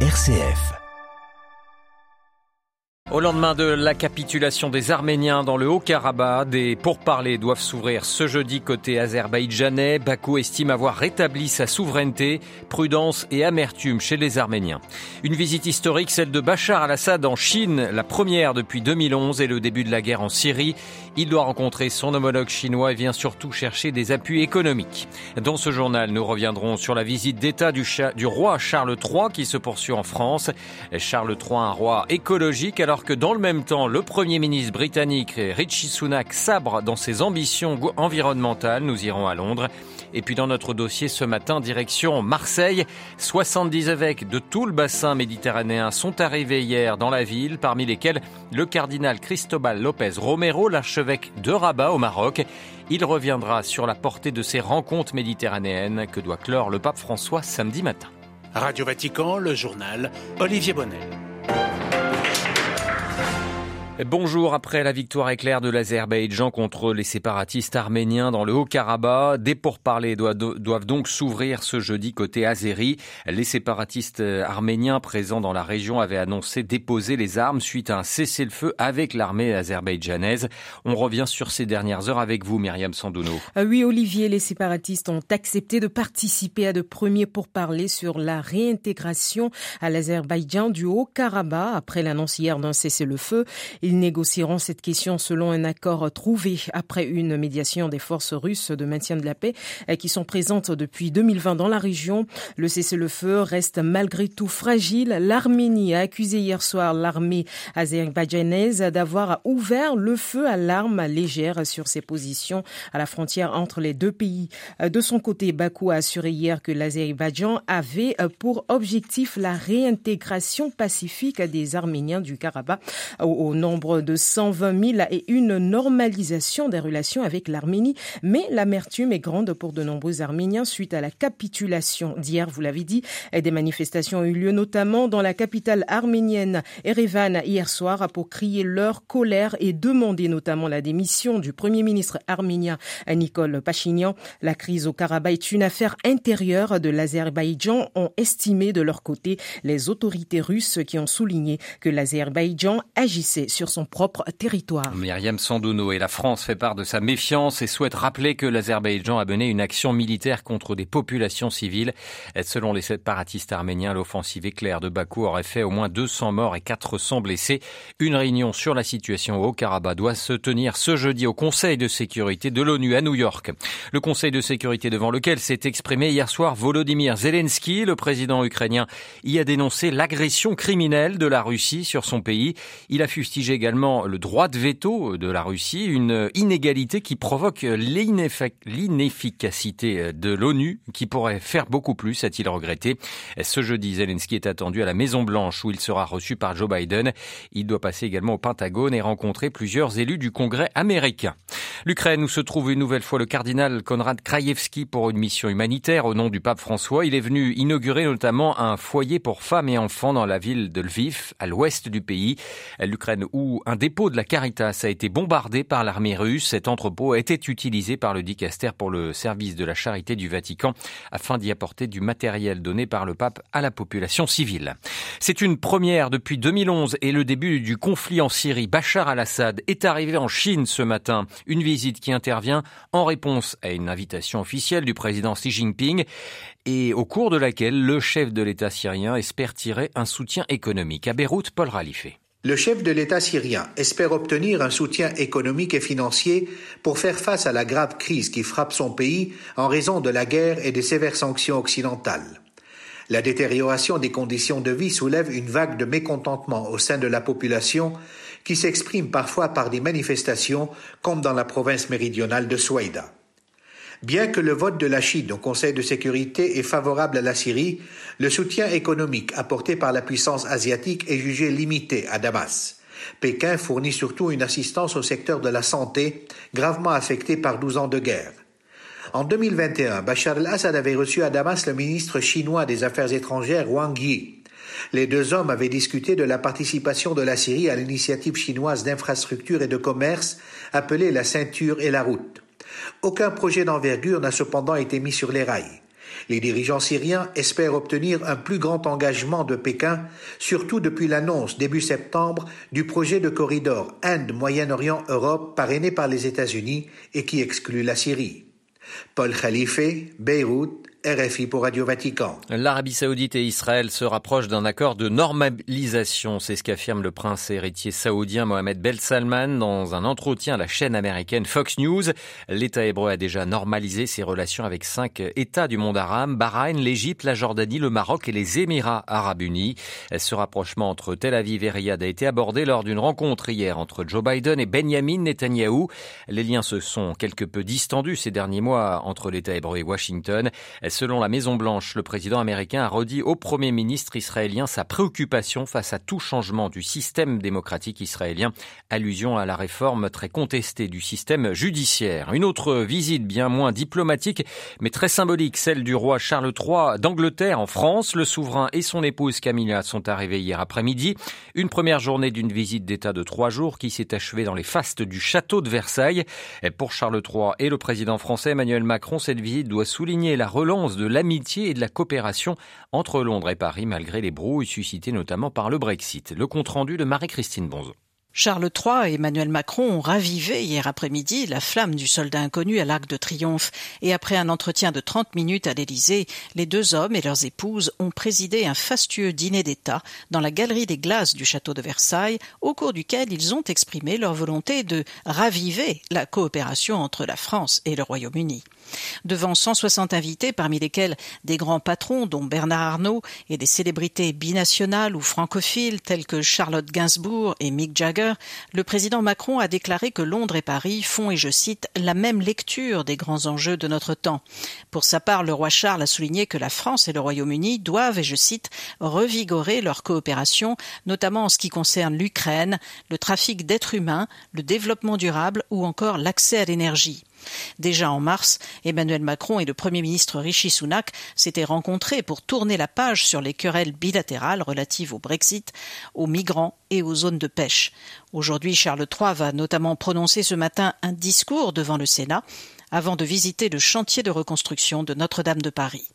RCF. Au lendemain de la capitulation des Arméniens dans le Haut-Karabakh, des pourparlers doivent s'ouvrir ce jeudi côté azerbaïdjanais. Bakou estime avoir rétabli sa souveraineté, prudence et amertume chez les Arméniens. Une visite historique, celle de Bachar al-Assad en Chine, la première depuis 2011 et le début de la guerre en Syrie. Il doit rencontrer son homologue chinois et vient surtout chercher des appuis économiques. Dans ce journal, nous reviendrons sur la visite d'État du, du roi Charles III qui se poursuit en France. Charles III, un roi écologique alors que dans le même temps, le Premier ministre britannique Richie Sunak sabre dans ses ambitions environnementales. Nous irons à Londres. Et puis dans notre dossier ce matin, direction Marseille. 70 évêques de tout le bassin méditerranéen sont arrivés hier dans la ville, parmi lesquels le cardinal Cristobal Lopez Romero, l'archevêque de Rabat au Maroc. Il reviendra sur la portée de ces rencontres méditerranéennes que doit clore le pape François samedi matin. Radio Vatican, le journal Olivier Bonnet. Bonjour, après la victoire éclair de l'Azerbaïdjan contre les séparatistes arméniens dans le Haut-Karabakh, des pourparlers doivent donc s'ouvrir ce jeudi côté azéri. Les séparatistes arméniens présents dans la région avaient annoncé déposer les armes suite à un cessez-le-feu avec l'armée azerbaïdjanaise. On revient sur ces dernières heures avec vous, Myriam Sandouno. Euh, oui, Olivier, les séparatistes ont accepté de participer à de premiers pourparlers sur la réintégration à l'Azerbaïdjan du Haut-Karabakh après l'annonce hier d'un cessez-le-feu. Ils négocieront cette question selon un accord trouvé après une médiation des forces russes de maintien de la paix euh, qui sont présentes depuis 2020 dans la région. Le cessez-le-feu reste malgré tout fragile. L'Arménie a accusé hier soir l'armée azerbaïdjanaise d'avoir ouvert le feu à l'arme légère sur ses positions à la frontière entre les deux pays. Euh, de son côté, Bakou a assuré hier que l'Azerbaïdjan avait euh, pour objectif la réintégration pacifique des Arméniens du Karabakh au nom nombre de 120 000 et une normalisation des relations avec l'Arménie. Mais l'amertume est grande pour de nombreux Arméniens suite à la capitulation d'hier, vous l'avez dit. Des manifestations ont eu lieu notamment dans la capitale arménienne, Erevan, hier soir, pour crier leur colère et demander notamment la démission du premier ministre arménien Nicole Pachinian. La crise au Karabakh est une affaire intérieure de l'Azerbaïdjan, ont estimé de leur côté les autorités russes qui ont souligné que l'Azerbaïdjan agissait sur son propre territoire. Myriam Sandouno et la France fait part de sa méfiance et souhaite rappeler que l'Azerbaïdjan a mené une action militaire contre des populations civiles. Selon les séparatistes arméniens, l'offensive éclair de Bakou aurait fait au moins 200 morts et 400 blessés. Une réunion sur la situation au Karabakh doit se tenir ce jeudi au Conseil de sécurité de l'ONU à New York. Le Conseil de sécurité devant lequel s'est exprimé hier soir Volodymyr Zelensky, le président ukrainien, y a dénoncé l'agression criminelle de la Russie sur son pays. Il a fustigé également le droit de veto de la Russie, une inégalité qui provoque l'inefficacité de l'ONU, qui pourrait faire beaucoup plus, a-t-il regretté. Ce jeudi, Zelensky est attendu à la Maison Blanche où il sera reçu par Joe Biden. Il doit passer également au Pentagone et rencontrer plusieurs élus du Congrès américain. L'Ukraine où se trouve une nouvelle fois le cardinal Konrad Krajewski pour une mission humanitaire au nom du pape François. Il est venu inaugurer notamment un foyer pour femmes et enfants dans la ville de Lviv, à l'ouest du pays. L'Ukraine où un dépôt de la Caritas a été bombardé par l'armée russe. Cet entrepôt a été utilisé par le dicaster pour le service de la charité du Vatican afin d'y apporter du matériel donné par le pape à la population civile. C'est une première depuis 2011 et le début du conflit en Syrie. Bachar al-Assad est arrivé en Chine ce matin. Une visite qui intervient en réponse à une invitation officielle du président Xi Jinping et au cours de laquelle le chef de l'État syrien espère tirer un soutien économique. À Beyrouth, Paul Ralifé. Le chef de l'État syrien espère obtenir un soutien économique et financier pour faire face à la grave crise qui frappe son pays en raison de la guerre et des sévères sanctions occidentales. La détérioration des conditions de vie soulève une vague de mécontentement au sein de la population qui s'exprime parfois par des manifestations comme dans la province méridionale de Souaïda. Bien que le vote de la Chine au Conseil de sécurité est favorable à la Syrie, le soutien économique apporté par la puissance asiatique est jugé limité à Damas. Pékin fournit surtout une assistance au secteur de la santé, gravement affecté par 12 ans de guerre. En 2021, Bachar el-Assad avait reçu à Damas le ministre chinois des Affaires étrangères Wang Yi. Les deux hommes avaient discuté de la participation de la Syrie à l'initiative chinoise d'infrastructure et de commerce appelée la ceinture et la route. Aucun projet d'envergure n'a cependant été mis sur les rails. Les dirigeants syriens espèrent obtenir un plus grand engagement de Pékin, surtout depuis l'annonce début septembre du projet de corridor Inde-Moyen-Orient-Europe parrainé par les États-Unis et qui exclut la Syrie. Paul Khalife, Beyrouth, RFI pour Radio Vatican. L'Arabie saoudite et Israël se rapprochent d'un accord de normalisation. C'est ce qu'affirme le prince héritier saoudien Mohamed Bel Salman dans un entretien à la chaîne américaine Fox News. L'État hébreu a déjà normalisé ses relations avec cinq États du monde arabe, Bahreïn, l'Égypte, la Jordanie, le Maroc et les Émirats arabes unis. Ce rapprochement entre Tel Aviv et Riyad a été abordé lors d'une rencontre hier entre Joe Biden et Benjamin Netanyahou. Les liens se sont quelque peu distendus ces derniers mois entre l'État hébreu et Washington. Selon la Maison-Blanche, le président américain a redit au Premier ministre israélien sa préoccupation face à tout changement du système démocratique israélien, allusion à la réforme très contestée du système judiciaire. Une autre visite bien moins diplomatique, mais très symbolique, celle du roi Charles III d'Angleterre en France. Le souverain et son épouse Camilla sont arrivés hier après-midi. Une première journée d'une visite d'État de trois jours qui s'est achevée dans les fastes du château de Versailles. Pour Charles III et le président français Emmanuel Macron, cette visite doit souligner la relance de l'amitié et de la coopération entre Londres et Paris malgré les brouilles suscitées notamment par le Brexit. Le compte-rendu de Marie-Christine Bonzo. Charles III et Emmanuel Macron ont ravivé hier après-midi la flamme du soldat inconnu à l'Arc de Triomphe et après un entretien de 30 minutes à l'Élysée, les deux hommes et leurs épouses ont présidé un fastueux dîner d'État dans la galerie des glaces du château de Versailles au cours duquel ils ont exprimé leur volonté de raviver la coopération entre la France et le Royaume-Uni. Devant 160 invités, parmi lesquels des grands patrons, dont Bernard Arnault, et des célébrités binationales ou francophiles telles que Charlotte Gainsbourg et Mick Jagger, le président Macron a déclaré que Londres et Paris font, et je cite, la même lecture des grands enjeux de notre temps. Pour sa part, le roi Charles a souligné que la France et le Royaume-Uni doivent, et je cite, revigorer leur coopération, notamment en ce qui concerne l'Ukraine, le trafic d'êtres humains, le développement durable ou encore l'accès à l'énergie. Déjà en mars, Emmanuel Macron et le Premier ministre Rishi Sunak s'étaient rencontrés pour tourner la page sur les querelles bilatérales relatives au Brexit, aux migrants et aux zones de pêche. Aujourd'hui, Charles III va notamment prononcer ce matin un discours devant le Sénat avant de visiter le chantier de reconstruction de Notre-Dame de Paris.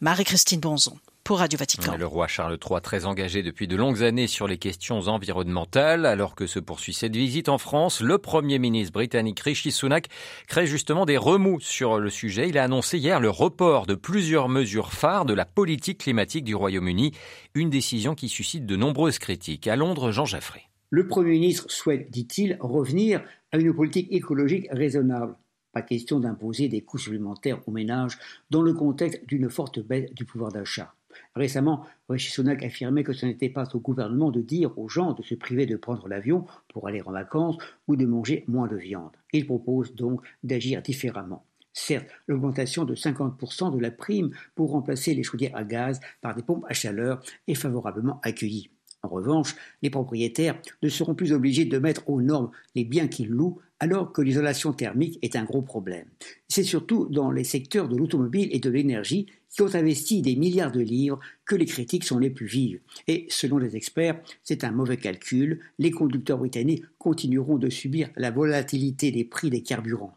Marie-Christine Bonzon pour Radio Vatican. Le roi Charles III, très engagé depuis de longues années sur les questions environnementales, alors que se poursuit cette visite en France, le Premier ministre britannique Rishi Sunak crée justement des remous sur le sujet. Il a annoncé hier le report de plusieurs mesures phares de la politique climatique du Royaume-Uni, une décision qui suscite de nombreuses critiques. À Londres, Jean Jaffré. Le Premier ministre souhaite, dit-il, revenir à une politique écologique raisonnable. Pas question d'imposer des coûts supplémentaires aux ménages dans le contexte d'une forte baisse du pouvoir d'achat. Récemment, Rishi Sunak affirmait que ce n'était pas au gouvernement de dire aux gens de se priver de prendre l'avion pour aller en vacances ou de manger moins de viande. Il propose donc d'agir différemment. Certes, l'augmentation de 50% de la prime pour remplacer les chaudières à gaz par des pompes à chaleur est favorablement accueillie. En revanche, les propriétaires ne seront plus obligés de mettre aux normes les biens qu'ils louent alors que l'isolation thermique est un gros problème. C'est surtout dans les secteurs de l'automobile et de l'énergie qui ont investi des milliards de livres que les critiques sont les plus vives. Et selon les experts, c'est un mauvais calcul. Les conducteurs britanniques continueront de subir la volatilité des prix des carburants.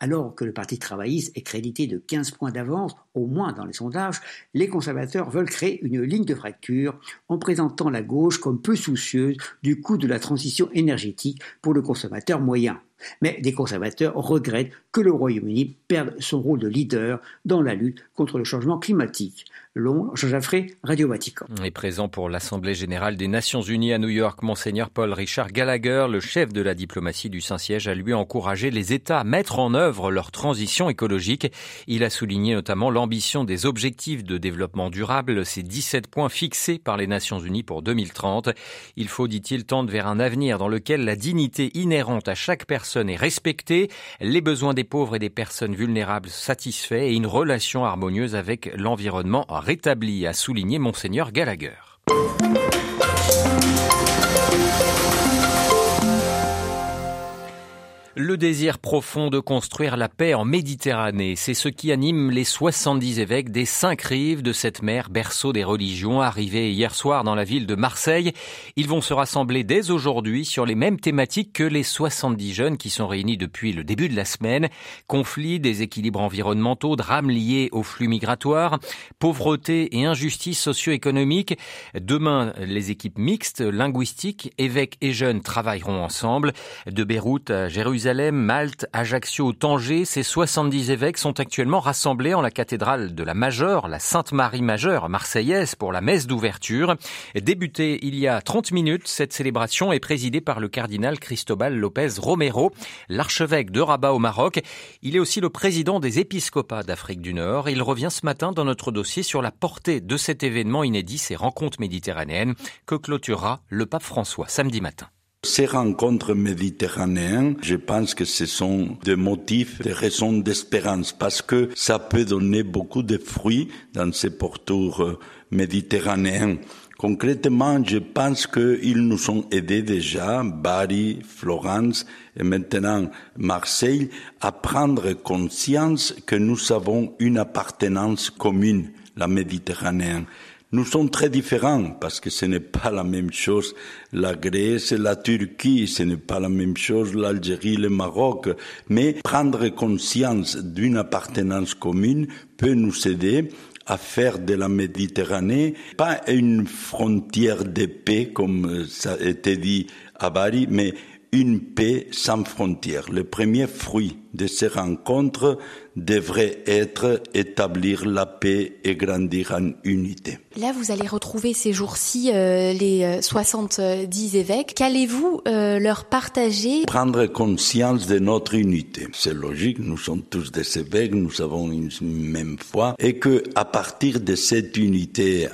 Alors que le Parti travailliste est crédité de 15 points d'avance, au moins dans les sondages, les conservateurs veulent créer une ligne de fracture en présentant la gauche comme peu soucieuse du coût de la transition énergétique pour le consommateur moyen. Mais des conservateurs regrettent que le Royaume-Uni perde son rôle de leader dans la lutte contre le changement climatique. Londres, Jean Jaffré, Radio Vatican. Et présent pour l'Assemblée générale des Nations unies à New York, Monseigneur Paul Richard Gallagher, le chef de la diplomatie du Saint-Siège, a lui encouragé les États à mettre en œuvre leur transition écologique. Il a souligné notamment l'ambition des objectifs de développement durable, ces 17 points fixés par les Nations unies pour 2030. Il faut, dit-il, tendre vers un avenir dans lequel la dignité inhérente à chaque personne est respectée, les besoins des pauvres et des personnes vulnérables satisfaits et une relation harmonieuse avec l'environnement rétabli, a souligné Monseigneur Gallagher. Le désir profond de construire la paix en Méditerranée, c'est ce qui anime les 70 évêques des cinq rives de cette mer, berceau des religions, arrivés hier soir dans la ville de Marseille. Ils vont se rassembler dès aujourd'hui sur les mêmes thématiques que les 70 jeunes qui sont réunis depuis le début de la semaine. Conflits, déséquilibres environnementaux, drames liés aux flux migratoires, pauvreté et injustice socio-économique. Demain, les équipes mixtes, linguistiques, évêques et jeunes travailleront ensemble. De Beyrouth à Jérusalem, Malte, Ajaccio, Tanger, ces 70 évêques sont actuellement rassemblés en la cathédrale de la Majeure, la Sainte Marie Majeure marseillaise pour la messe d'ouverture. Débutée il y a 30 minutes, cette célébration est présidée par le cardinal Cristobal Lopez Romero, l'archevêque de Rabat au Maroc. Il est aussi le président des épiscopats d'Afrique du Nord. Il revient ce matin dans notre dossier sur la portée de cet événement inédit, ces rencontres méditerranéennes que clôturera le pape François samedi matin. Ces rencontres méditerranéennes, je pense que ce sont des motifs, des raisons d'espérance, parce que ça peut donner beaucoup de fruits dans ces pourtours euh, méditerranéens. Concrètement, je pense qu'ils nous ont aidés déjà, Bari, Florence et maintenant Marseille, à prendre conscience que nous avons une appartenance commune, la Méditerranée. Nous sommes très différents parce que ce n'est pas la même chose la Grèce et la Turquie, ce n'est pas la même chose l'Algérie, le Maroc, mais prendre conscience d'une appartenance commune peut nous aider à faire de la Méditerranée pas une frontière de paix comme ça a été dit à Bari, mais une paix sans frontières. Le premier fruit de ces rencontres devrait être établir la paix et grandir en unité. Là, vous allez retrouver ces jours-ci euh, les 70 euh, évêques. Qu'allez-vous euh, leur partager? Prendre conscience de notre unité. C'est logique, nous sommes tous des évêques, nous avons une même foi, et que à partir de cette unité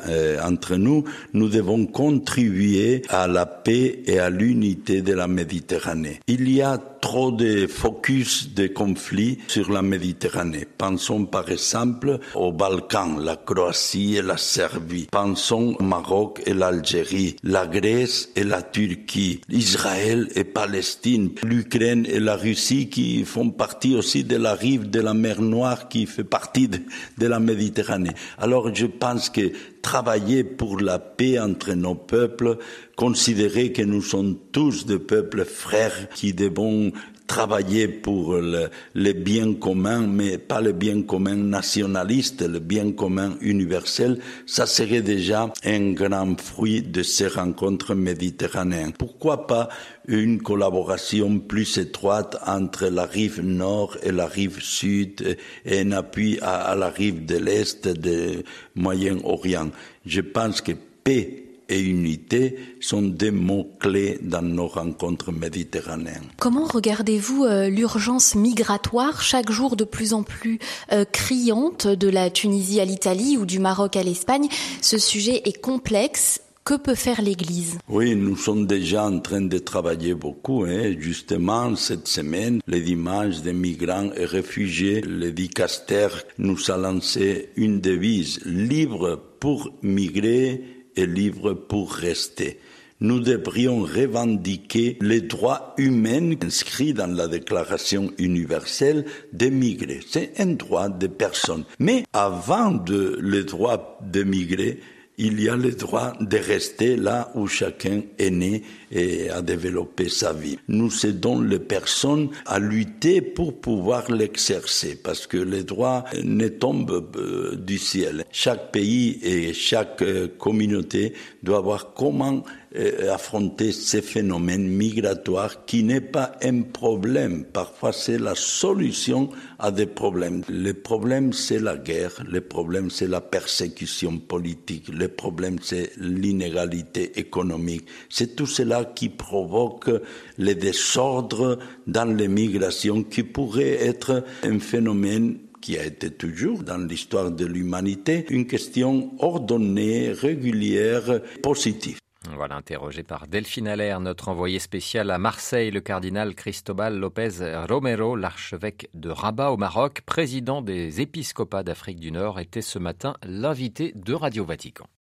entre nous, nous devons contribuer à la paix et à l'unité de la Méditerranée. Il y a trop de focus de conflits sur la Méditerranée. Pensons par exemple aux Balkans, la Croatie et la Serbie. Pensons au Maroc et l'Algérie, la Grèce et la Turquie, Israël et Palestine, l'Ukraine et la Russie qui font partie aussi de la rive de la mer Noire qui fait partie de, de la Méditerranée. Alors je pense que travailler pour la paix entre nos peuples, considérer que nous sommes tous des peuples frères qui devons travailler pour le, le, bien commun, mais pas le bien commun nationaliste, le bien commun universel, ça serait déjà un grand fruit de ces rencontres méditerranéennes. Pourquoi pas une collaboration plus étroite entre la rive nord et la rive sud et un appui à, à la rive de l'est du Moyen-Orient? Je pense que paix et unité sont des mots-clés dans nos rencontres méditerranéennes. Comment regardez-vous euh, l'urgence migratoire chaque jour de plus en plus euh, criante de la Tunisie à l'Italie ou du Maroc à l'Espagne? Ce sujet est complexe que peut faire l'Église? Oui, nous sommes déjà en train de travailler beaucoup. Hein. Justement, cette semaine, les dimanches des migrants et réfugiés, le dicaster nous a lancé une devise libre pour migrer et libre pour rester. Nous devrions revendiquer les droits humains inscrits dans la Déclaration universelle des migrés. C'est un droit des personnes. Mais avant de, le droit de migrer, il y a le droit de rester là où chacun est né et a développé sa vie. Nous aidons les personnes à lutter pour pouvoir l'exercer parce que les droits ne tombent euh, du ciel. Chaque pays et chaque euh, communauté doit voir comment euh, affronter ces phénomènes migratoires qui n'est pas un problème. Parfois, c'est la solution à des problèmes. Le problème, c'est la guerre. Le problème, c'est la persécution politique. Le problème, c'est l'inégalité économique. C'est tout cela qui provoque les désordres dans les migrations qui pourrait être un phénomène qui a été toujours dans l'histoire de l'humanité une question ordonnée, régulière, positive. Voilà, interrogé par Delphine Allaire, notre envoyé spécial à Marseille, le cardinal Cristobal Lopez Romero, l'archevêque de Rabat au Maroc, président des épiscopats d'Afrique du Nord, était ce matin l'invité de Radio Vatican.